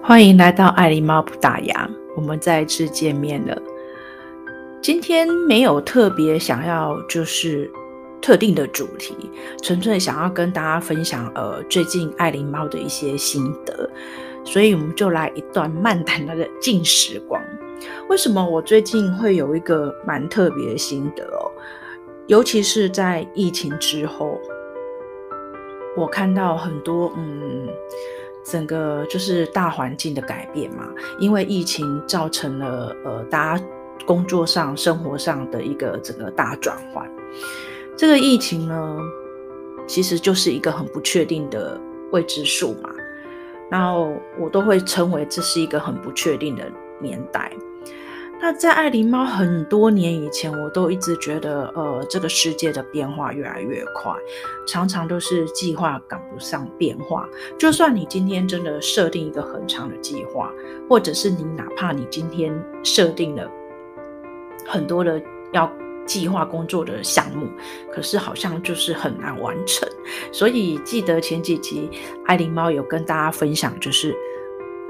欢迎来到爱狸猫不打烊，我们再次见面了。今天没有特别想要就是特定的主题，纯粹想要跟大家分享呃最近爱狸猫的一些心得，所以我们就来一段漫谈的静时光。为什么我最近会有一个蛮特别的心得哦？尤其是在疫情之后，我看到很多嗯。整个就是大环境的改变嘛，因为疫情造成了呃大家工作上、生活上的一个整个大转换。这个疫情呢，其实就是一个很不确定的未知数嘛，然后我都会称为这是一个很不确定的年代。那在爱狸猫很多年以前，我都一直觉得，呃，这个世界的变化越来越快，常常都是计划赶不上变化。就算你今天真的设定一个很长的计划，或者是你哪怕你今天设定了很多的要计划工作的项目，可是好像就是很难完成。所以记得前几集爱琳猫有跟大家分享，就是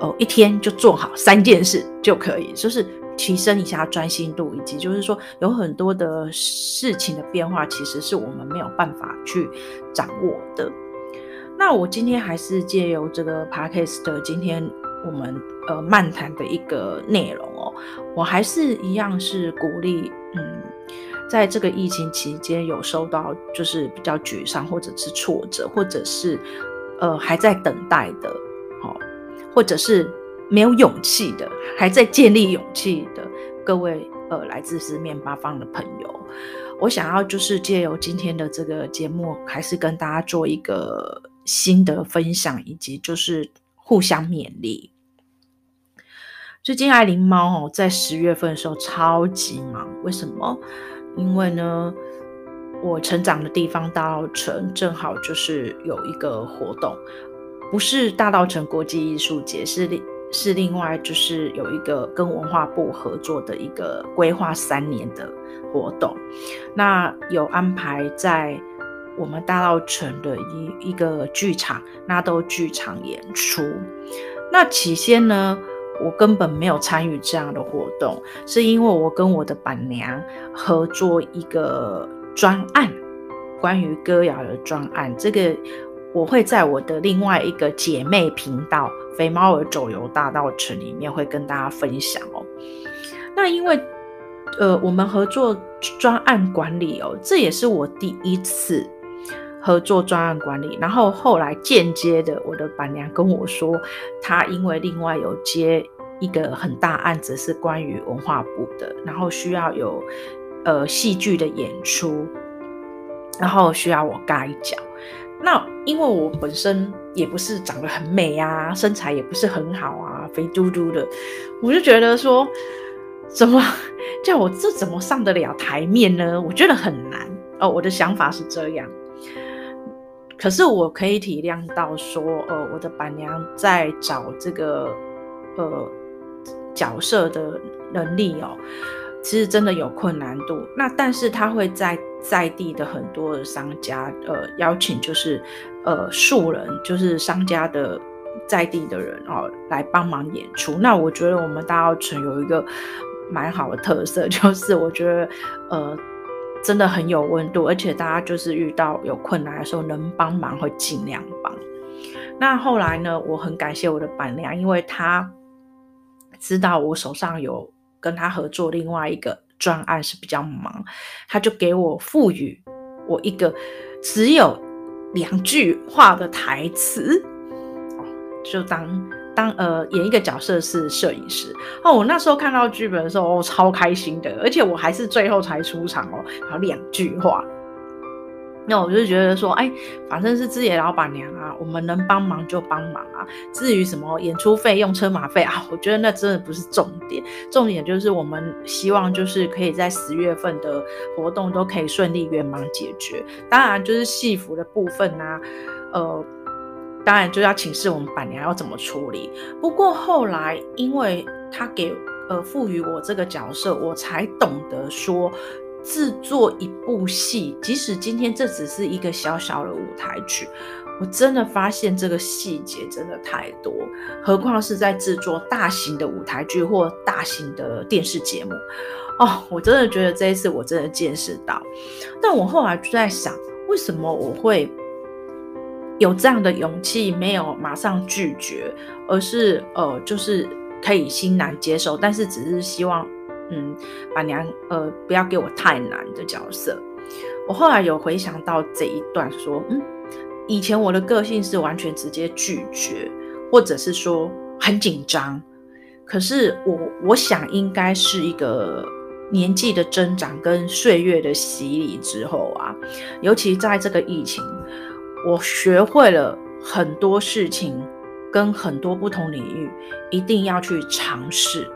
哦，一天就做好三件事就可以，就是。提升一下专心度，以及就是说有很多的事情的变化，其实是我们没有办法去掌握的。那我今天还是借由这个 podcast，今天我们呃漫谈的一个内容哦，我还是一样是鼓励，嗯，在这个疫情期间有收到就是比较沮丧或者是挫折，或者是呃还在等待的，好，或者是。没有勇气的，还在建立勇气的各位，呃，来自四面八方的朋友，我想要就是借由今天的这个节目，还是跟大家做一个心得分享，以及就是互相勉励。最近爱琳猫哦，在十月份的时候超级忙，为什么？因为呢，我成长的地方大稻埕正好就是有一个活动，不是大稻埕国际艺术节，是。是另外就是有一个跟文化部合作的一个规划三年的活动，那有安排在我们大稻城的一一个剧场纳豆剧场演出。那起先呢，我根本没有参与这样的活动，是因为我跟我的板娘合作一个专案，关于歌谣的专案，这个。我会在我的另外一个姐妹频道“肥猫儿走游大道城”里面会跟大家分享哦。那因为呃，我们合作专案管理哦，这也是我第一次合作专案管理。然后后来间接的，我的板娘跟我说，她因为另外有接一个很大案子，是关于文化部的，然后需要有呃戏剧的演出，然后需要我盖脚。那因为我本身也不是长得很美啊，身材也不是很好啊，肥嘟嘟的，我就觉得说，怎么叫我这怎么上得了台面呢？我觉得很难哦。我的想法是这样，可是我可以体谅到说，呃，我的板娘在找这个呃角色的能力哦。其实真的有困难度，那但是他会在在地的很多的商家，呃，邀请就是，呃，素人，就是商家的在地的人哦，来帮忙演出。那我觉得我们大澳城有一个蛮好的特色，就是我觉得，呃，真的很有温度，而且大家就是遇到有困难的时候，能帮忙会尽量帮。那后来呢，我很感谢我的板娘，因为她知道我手上有。跟他合作另外一个专案是比较忙，他就给我赋予我一个只有两句话的台词，就当当呃演一个角色是摄影师哦。我那时候看到剧本的时候，我超开心的，而且我还是最后才出场哦，还有两句话。那我就觉得说，哎，反正是自己的老板娘啊，我们能帮忙就帮忙啊。至于什么演出费用、车马费啊，我觉得那真的不是重点。重点就是我们希望就是可以在十月份的活动都可以顺利圆满解决。当然，就是戏服的部分啊，呃，当然就要请示我们板娘要怎么处理。不过后来，因为他给呃赋予我这个角色，我才懂得说。制作一部戏，即使今天这只是一个小小的舞台剧，我真的发现这个细节真的太多，何况是在制作大型的舞台剧或大型的电视节目哦。我真的觉得这一次我真的见识到，但我后来就在想，为什么我会有这样的勇气，没有马上拒绝，而是呃，就是可以欣然接受，但是只是希望，嗯，板娘呃不要给我太难的角色。我后来有回想到这一段，说，嗯。以前我的个性是完全直接拒绝，或者是说很紧张。可是我我想应该是一个年纪的增长跟岁月的洗礼之后啊，尤其在这个疫情，我学会了很多事情，跟很多不同领域一定要去尝试，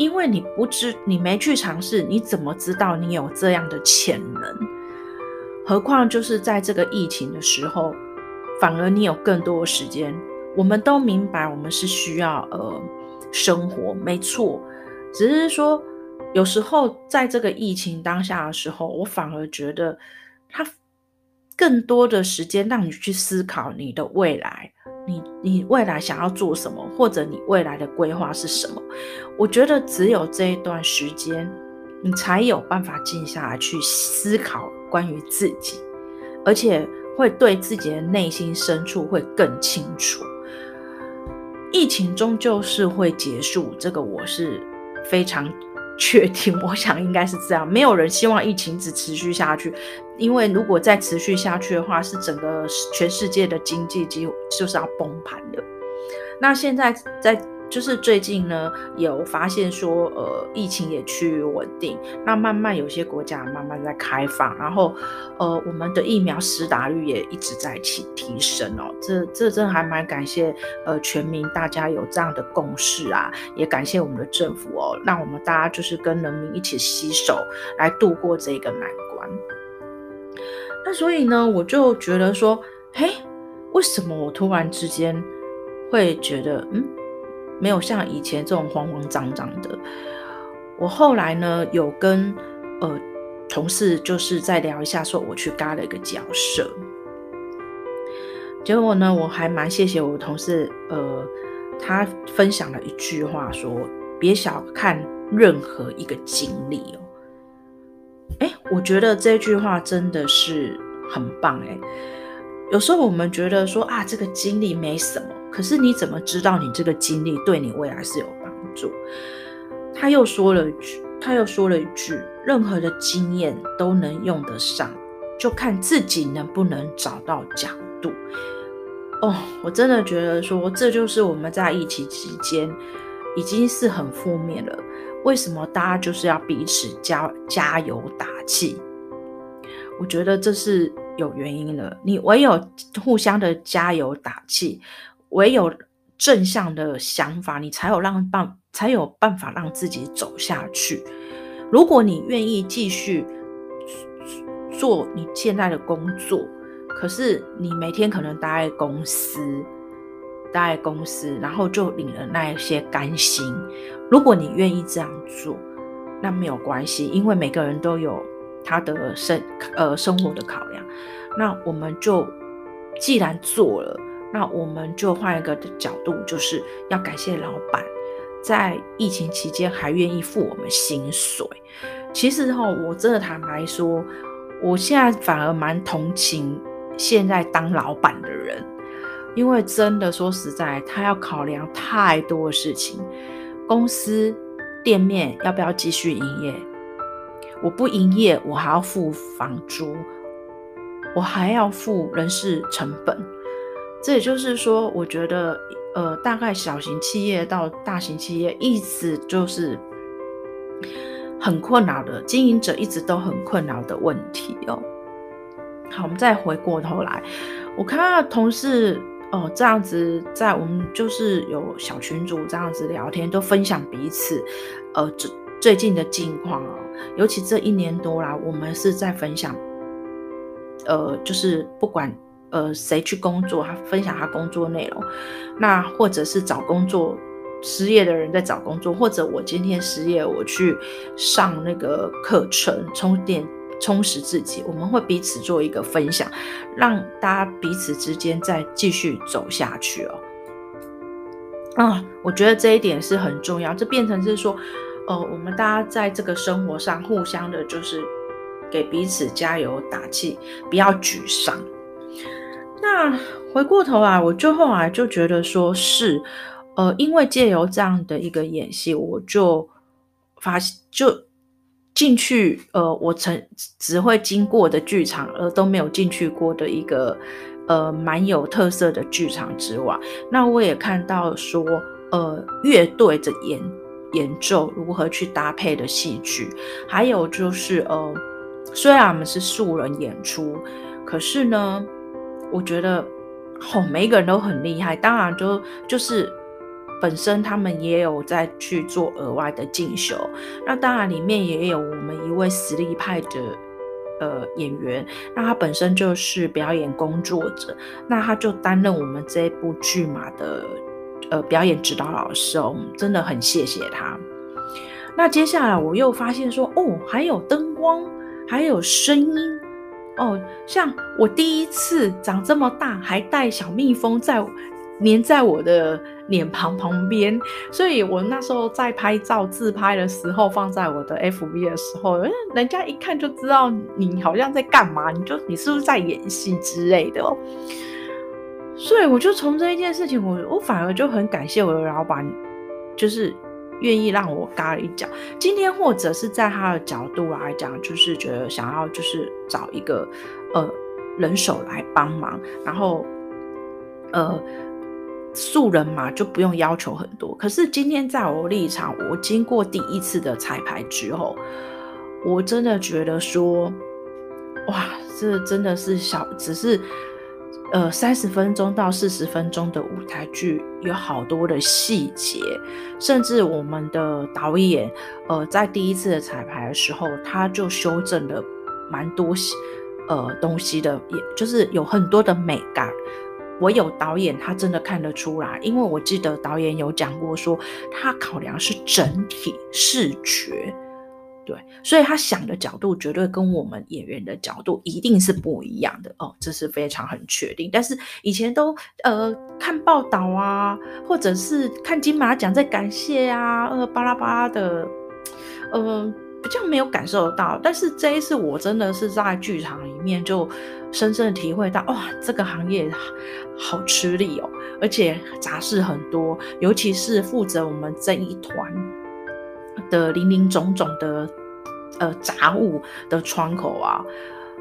因为你不知你没去尝试，你怎么知道你有这样的潜能？何况就是在这个疫情的时候，反而你有更多的时间。我们都明白，我们是需要呃生活，没错。只是说，有时候在这个疫情当下的时候，我反而觉得，它更多的时间让你去思考你的未来，你你未来想要做什么，或者你未来的规划是什么。我觉得只有这一段时间，你才有办法静下来去思考。关于自己，而且会对自己的内心深处会更清楚。疫情终究是会结束，这个我是非常 确定。我想应该是这样，没有人希望疫情只持续下去，因为如果再持续下去的话，是整个全世界的经济几乎就是要崩盘的。那现在在。就是最近呢，有发现说，呃，疫情也趋于稳定，那慢慢有些国家慢慢在开放，然后，呃，我们的疫苗施打率也一直在提提升哦，这这真还蛮感谢，呃，全民大家有这样的共识啊，也感谢我们的政府哦，让我们大家就是跟人民一起携手来度过这个难关。那所以呢，我就觉得说，嘿，为什么我突然之间会觉得，嗯？没有像以前这种慌慌张张的。我后来呢，有跟呃同事就是再聊一下，说我去嘎了一个角色。结果呢，我还蛮谢谢我同事，呃，他分享了一句话，说别小看任何一个经历哦。哎，我觉得这句话真的是很棒哎。有时候我们觉得说啊，这个经历没什么。可是你怎么知道你这个经历对你未来是有帮助？他又说了一句，他又说了一句，任何的经验都能用得上，就看自己能不能找到角度。哦，我真的觉得说，这就是我们在疫情期间已经是很负面了。为什么大家就是要彼此加加油打气？我觉得这是有原因的。你唯有互相的加油打气。唯有正向的想法，你才有让办，才有办法让自己走下去。如果你愿意继续做你现在的工作，可是你每天可能待在公司，待公司，然后就领了那一些干薪。如果你愿意这样做，那没有关系，因为每个人都有他的生呃生活的考量。那我们就既然做了。那我们就换一个角度，就是要感谢老板，在疫情期间还愿意付我们薪水。其实哈，我真的坦白说，我现在反而蛮同情现在当老板的人，因为真的说实在，他要考量太多的事情。公司店面要不要继续营业？我不营业，我还要付房租，我还要付人事成本。这也就是说，我觉得，呃，大概小型企业到大型企业，一直就是很困扰的经营者，一直都很困扰的问题哦。好，我们再回过头来，我看到同事哦这样子，在我们就是有小群组这样子聊天，都分享彼此呃最最近的近况哦。尤其这一年多来，我们是在分享，呃，就是不管。呃，谁去工作？他分享他工作内容，那或者是找工作失业的人在找工作，或者我今天失业，我去上那个课程，充电充实自己，我们会彼此做一个分享，让大家彼此之间再继续走下去哦。啊，我觉得这一点是很重要，这变成是说，呃，我们大家在这个生活上互相的，就是给彼此加油打气，不要沮丧。那回过头来，我就后来就觉得说是，呃，因为借由这样的一个演戏，我就发现就进去，呃，我曾只会经过的剧场，而都没有进去过的一个，呃，蛮有特色的剧场之外，那我也看到说，呃，乐队的演演奏如何去搭配的戏剧，还有就是，呃，虽然我们是素人演出，可是呢。我觉得，哦，每一个人都很厉害。当然，就就是本身他们也有在去做额外的进修。那当然里面也有我们一位实力派的呃演员，那他本身就是表演工作者，那他就担任我们这部剧码的呃表演指导老师哦，真的很谢谢他。那接下来我又发现说，哦，还有灯光，还有声音。哦，像我第一次长这么大，还带小蜜蜂在粘在我的脸庞旁边，所以我那时候在拍照自拍的时候，放在我的 FB 的时候，人家一看就知道你好像在干嘛，你就你是不是在演戏之类的哦。所以我就从这一件事情，我我反而就很感谢我的老板，就是。愿意让我嘎了一脚。今天或者是在他的角度来讲，就是觉得想要就是找一个呃人手来帮忙，然后呃素人嘛就不用要求很多。可是今天在我立场，我经过第一次的彩排之后，我真的觉得说，哇，这真的是小，只是。呃，三十分钟到四十分钟的舞台剧有好多的细节，甚至我们的导演，呃，在第一次的彩排的时候，他就修正了蛮多呃东西的，也就是有很多的美感。唯有导演他真的看得出来，因为我记得导演有讲过说，他考量是整体视觉。对，所以他想的角度绝对跟我们演员的角度一定是不一样的哦，这是非常很确定。但是以前都呃看报道啊，或者是看金马奖在感谢啊，呃巴拉巴拉的，呃比较没有感受到。但是这一次我真的是在剧场里面就深深的体会到，哇，这个行业好吃力哦，而且杂事很多，尤其是负责我们这一团的林林总总的。呃，杂物的窗口啊，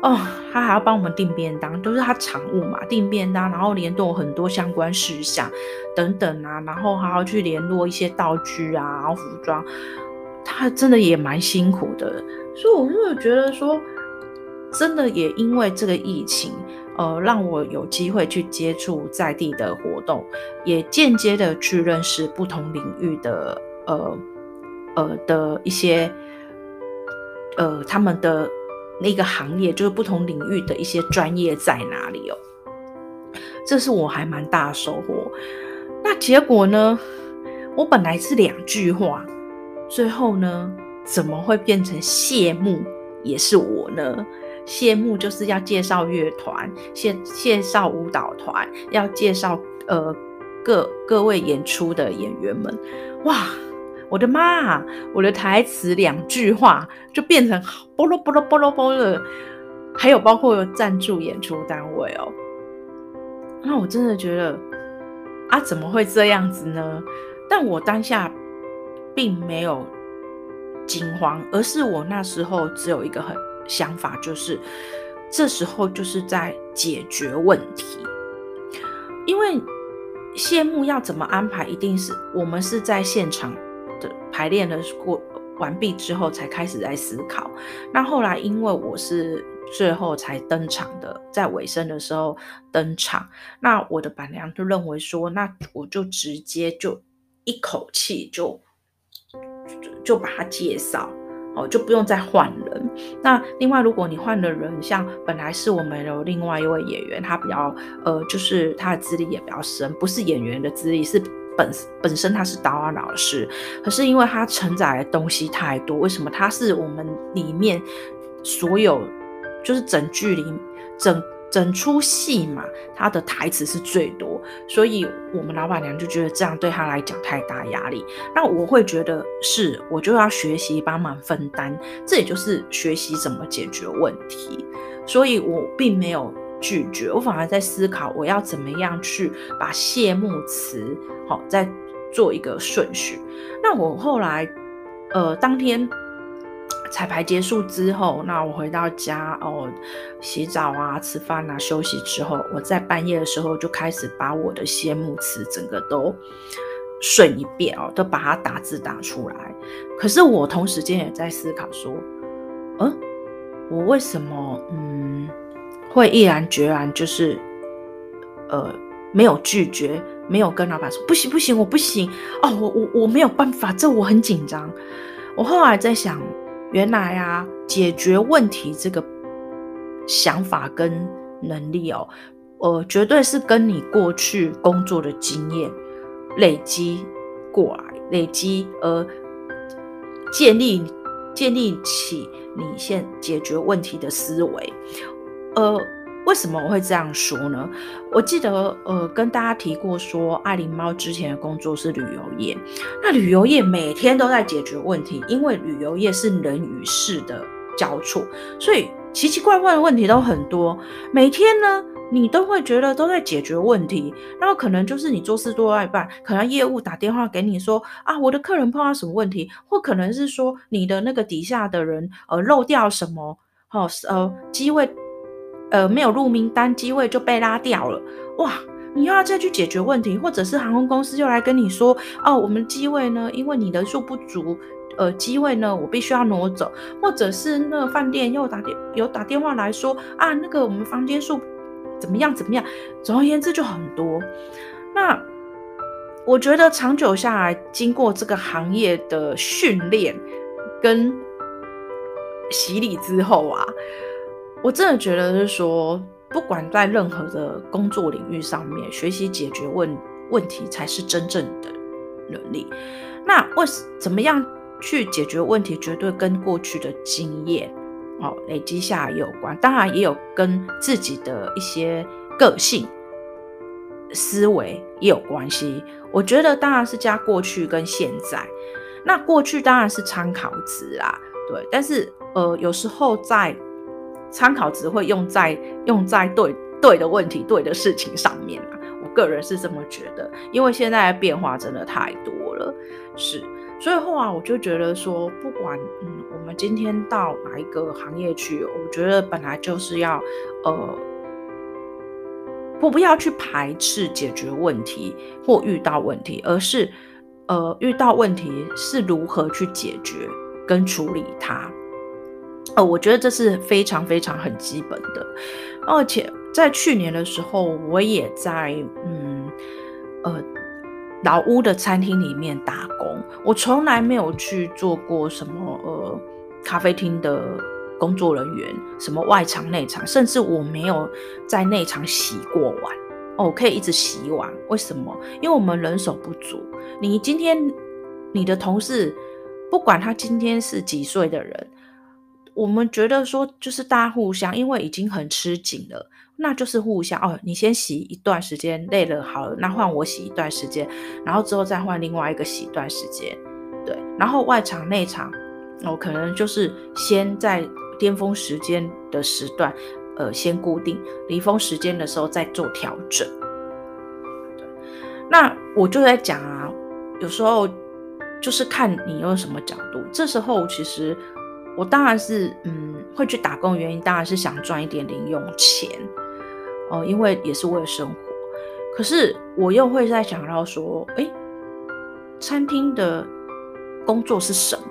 哦，他还要帮我们订便当，都是他常务嘛，订便当，然后联络很多相关事项等等啊，然后还要去联络一些道具啊，然后服装，他真的也蛮辛苦的，所以我就觉得说，真的也因为这个疫情，呃，让我有机会去接触在地的活动，也间接的去认识不同领域的呃呃的一些。呃，他们的那个行业就是不同领域的一些专业在哪里哦？这是我还蛮大的收获。那结果呢？我本来是两句话，最后呢，怎么会变成谢幕也是我呢？谢幕就是要介绍乐团，介介绍舞蹈团，要介绍呃各各位演出的演员们，哇！我的妈！我的台词两句话就变成啵啰啵啰啵啰啵的，还有包括赞助演出单位哦。那我真的觉得啊，怎么会这样子呢？但我当下并没有惊慌，而是我那时候只有一个很想法，就是这时候就是在解决问题，因为谢幕要怎么安排，一定是我们是在现场的。排练的过完毕之后，才开始在思考。那后来因为我是最后才登场的，在尾声的时候登场，那我的板娘就认为说，那我就直接就一口气就就把他介绍哦，就不用再换人。那另外，如果你换了人，像本来是我们有另外一位演员，他比较呃，就是他的资历也比较深，不是演员的资历是。本本身他是导演老师，可是因为他承载的东西太多，为什么他是我们里面所有就是整剧里整整出戏嘛，他的台词是最多，所以我们老板娘就觉得这样对他来讲太大压力。那我会觉得是，我就要学习帮忙分担，这也就是学习怎么解决问题。所以我并没有拒绝，我反而在思考我要怎么样去把谢幕词好再做一个顺序。那我后来呃当天。彩排结束之后，那我回到家哦，洗澡啊、吃饭啊、休息之后，我在半夜的时候就开始把我的谢幕词整个都顺一遍哦，都把它打字打出来。可是我同时间也在思考说，嗯，我为什么嗯会毅然决然就是呃没有拒绝，没有跟老板说不行不行，我不行哦，我我我没有办法，这我很紧张。我后来在想。原来啊，解决问题这个想法跟能力哦，呃，绝对是跟你过去工作的经验累积过来，累积而建立建立起你现解决问题的思维，呃。为什么我会这样说呢？我记得，呃，跟大家提过说，爱灵猫之前的工作是旅游业。那旅游业每天都在解决问题，因为旅游业是人与事的交错，所以奇奇怪怪的问题都很多。每天呢，你都会觉得都在解决问题，然后可能就是你做事做到一半，可能业务打电话给你说啊，我的客人碰到什么问题，或可能是说你的那个底下的人呃漏掉什么，哦，呃机位。呃，没有入名单，机位就被拉掉了。哇，你又要再去解决问题，或者是航空公司又来跟你说，哦，我们机位呢，因为你人数不足，呃，机位呢，我必须要挪走，或者是那个饭店又打电有打电话来说，啊，那个我们房间数怎么样怎么样，总而言之就很多。那我觉得长久下来，经过这个行业的训练跟洗礼之后啊。我真的觉得是说，不管在任何的工作领域上面，学习解决问问题才是真正的能力。那为怎么样去解决问题，绝对跟过去的经验哦累积下来有关，当然也有跟自己的一些个性思维也有关系。我觉得当然是加过去跟现在。那过去当然是参考值啦，对，但是呃有时候在参考值会用在用在对对的问题、对的事情上面啊，我个人是这么觉得，因为现在的变化真的太多了，是，所以后来我就觉得说，不管嗯，我们今天到哪一个行业去，我觉得本来就是要呃，不不要去排斥解决问题或遇到问题，而是呃遇到问题是如何去解决跟处理它。呃，我觉得这是非常非常很基本的，而且在去年的时候，我也在嗯呃老屋的餐厅里面打工。我从来没有去做过什么呃咖啡厅的工作人员，什么外场内场，甚至我没有在内场洗过碗。哦，可以一直洗碗，为什么？因为我们人手不足。你今天你的同事，不管他今天是几岁的人。我们觉得说，就是大家互相，因为已经很吃紧了，那就是互相哦。你先洗一段时间，累了好了，那换我洗一段时间，然后之后再换另外一个洗一段时间，对。然后外场内场，我、哦、可能就是先在巅峰时间的时段，呃，先固定，离峰时间的时候再做调整。那我就在讲啊，有时候就是看你用什么角度，这时候其实。我当然是，嗯，会去打工原因当然是想赚一点零用钱，哦，因为也是为了生活。可是我又会在想到说，诶，餐厅的工作是什么？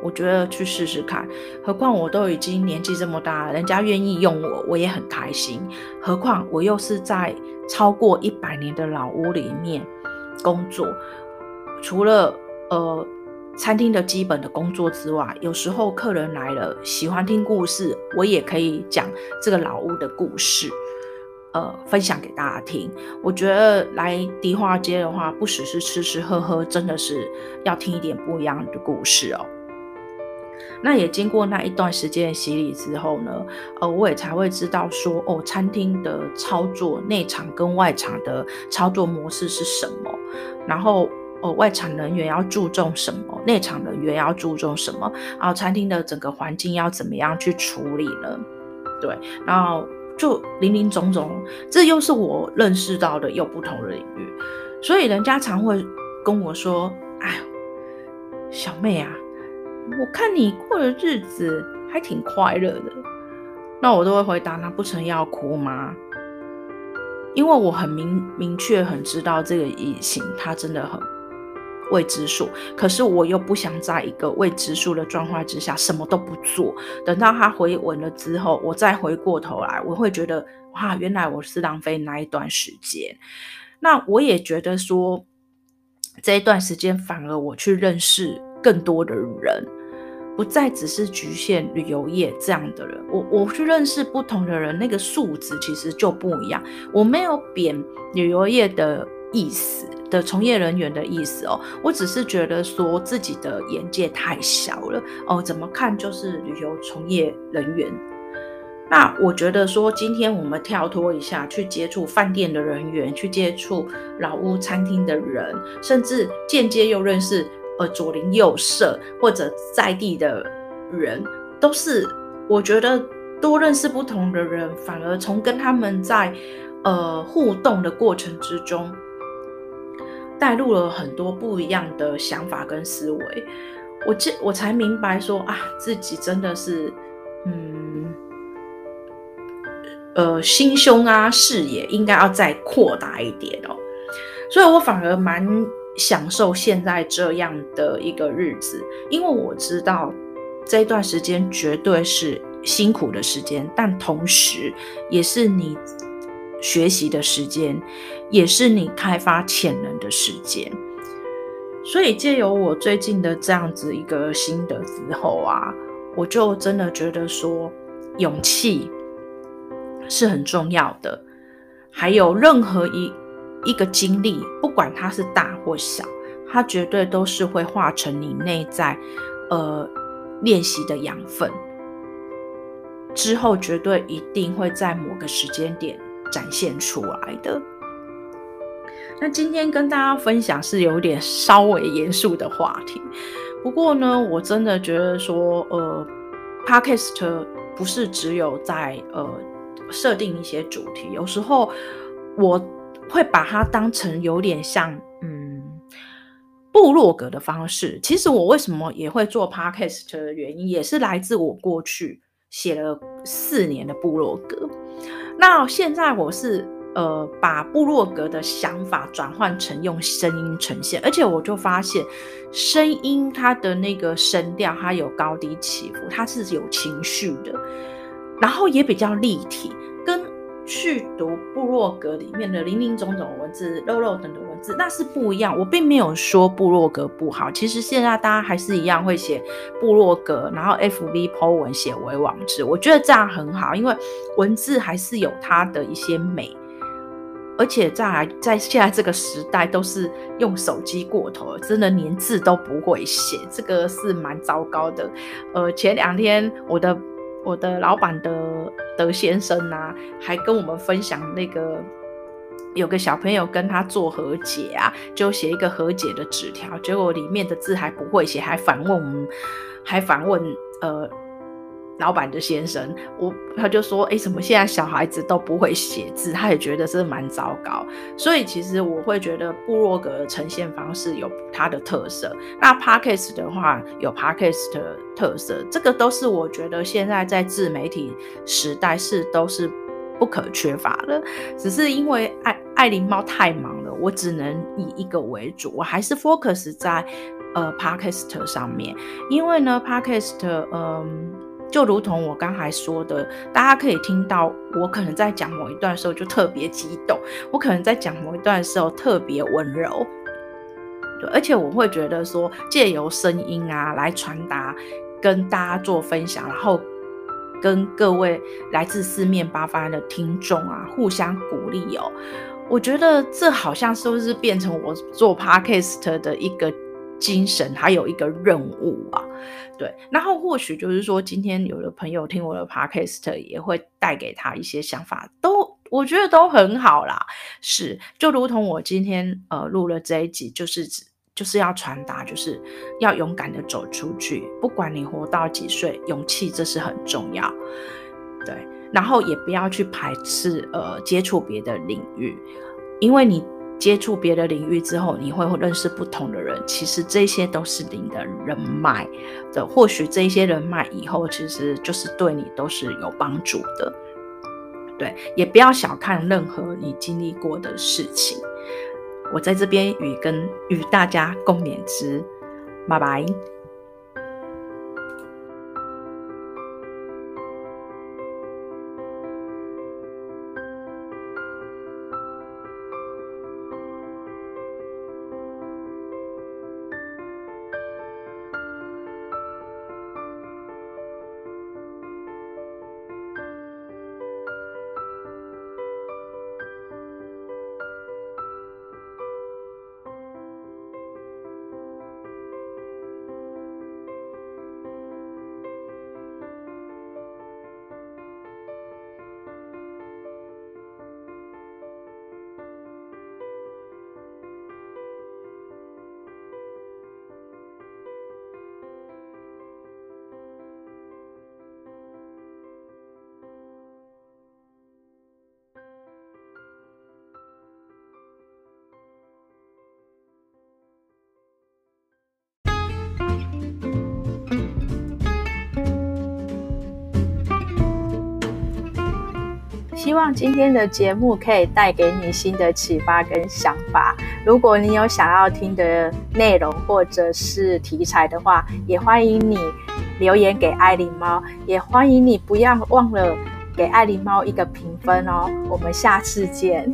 我觉得去试试看。何况我都已经年纪这么大了，人家愿意用我，我也很开心。何况我又是在超过一百年的老屋里面工作，除了呃。餐厅的基本的工作之外，有时候客人来了，喜欢听故事，我也可以讲这个老屋的故事，呃，分享给大家听。我觉得来迪化街的话，不只是吃吃喝喝，真的是要听一点不一样的故事哦。那也经过那一段时间的洗礼之后呢，呃，我也才会知道说，哦，餐厅的操作内场跟外场的操作模式是什么，然后，哦，外场人员要注重什么，内场人员要注重什么，然后餐厅的整个环境要怎么样去处理呢？对，然后就林林总总，这又是我认识到的又不同的领域，所以人家常会跟我说：“哎，小妹啊。”我看你过的日子还挺快乐的，那我都会回答：那不成要哭吗？因为我很明明确很知道这个异性他真的很未知数，可是我又不想在一个未知数的状况之下什么都不做，等到他回稳了之后，我再回过头来，我会觉得哇，原来我是浪费那一段时间。那我也觉得说，这一段时间反而我去认识更多的人。不再只是局限旅游业这样的人，我我去认识不同的人，那个素质其实就不一样。我没有贬旅游业的意思的从业人员的意思哦，我只是觉得说自己的眼界太小了哦，怎么看就是旅游从业人员。那我觉得说，今天我们跳脱一下，去接触饭店的人员，去接触老屋餐厅的人，甚至间接又认识。呃，左邻右舍或者在地的人，都是我觉得多认识不同的人，反而从跟他们在呃互动的过程之中，带入了很多不一样的想法跟思维。我这我才明白说啊，自己真的是嗯呃心胸啊视野应该要再扩大一点哦，所以我反而蛮。享受现在这样的一个日子，因为我知道这段时间绝对是辛苦的时间，但同时也是你学习的时间，也是你开发潜能的时间。所以借由我最近的这样子一个心得之后啊，我就真的觉得说，勇气是很重要的，还有任何一。一个经历，不管它是大或小，它绝对都是会化成你内在，呃，练习的养分。之后绝对一定会在某个时间点展现出来的。那今天跟大家分享是有点稍微严肃的话题，不过呢，我真的觉得说，呃，Podcast 不是只有在呃设定一些主题，有时候我。会把它当成有点像嗯部落格的方式。其实我为什么也会做 podcast 的原因，也是来自我过去写了四年的部落格。那现在我是呃把部落格的想法转换成用声音呈现，而且我就发现声音它的那个声调，它有高低起伏，它是有情绪的，然后也比较立体，去读部落格里面的林林总总文字、肉肉等的文字，那是不一样。我并没有说部落格不好，其实现在大家还是一样会写部落格，然后 F V po 文写为网志，我觉得这样很好，因为文字还是有它的一些美。而且在在现在这个时代，都是用手机过头，真的连字都不会写，这个是蛮糟糕的。呃，前两天我的。我的老板的德先生呐、啊，还跟我们分享那个有个小朋友跟他做和解啊，就写一个和解的纸条，结果里面的字还不会写，还反问我们，还反问呃。老板的先生，我他就说，诶，怎么现在小孩子都不会写字？他也觉得是蛮糟糕。所以其实我会觉得部落格呈现方式有它的特色，那 Podcast 的话有 Podcast 的特色，这个都是我觉得现在在自媒体时代是都是不可缺乏的。只是因为爱爱琳猫太忙了，我只能以一个为主，我还是 focus 在呃 Podcast 上面，因为呢 Podcast 嗯。就如同我刚才说的，大家可以听到我可能在讲某一段的时候就特别激动，我可能在讲某一段的时候特别温柔，对，而且我会觉得说借由声音啊来传达，跟大家做分享，然后跟各位来自四面八方的听众啊互相鼓励哦，我觉得这好像是不是变成我做 podcast 的一个精神，还有一个任务啊。对，然后或许就是说，今天有的朋友听我的 podcast 也会带给他一些想法，都我觉得都很好啦。是，就如同我今天呃录了这一集，就是就是要传达，就是要勇敢的走出去，不管你活到几岁，勇气这是很重要。对，然后也不要去排斥呃接触别的领域，因为你。接触别的领域之后，你会认识不同的人。其实这些都是你的人脉的，或许这些人脉以后其实就是对你都是有帮助的。对，也不要小看任何你经历过的事情。我在这边与跟与大家共勉之，拜拜。希望今天的节目可以带给你新的启发跟想法。如果你有想要听的内容或者是题材的话，也欢迎你留言给爱琳猫，也欢迎你不要忘了给爱琳猫一个评分哦。我们下次见。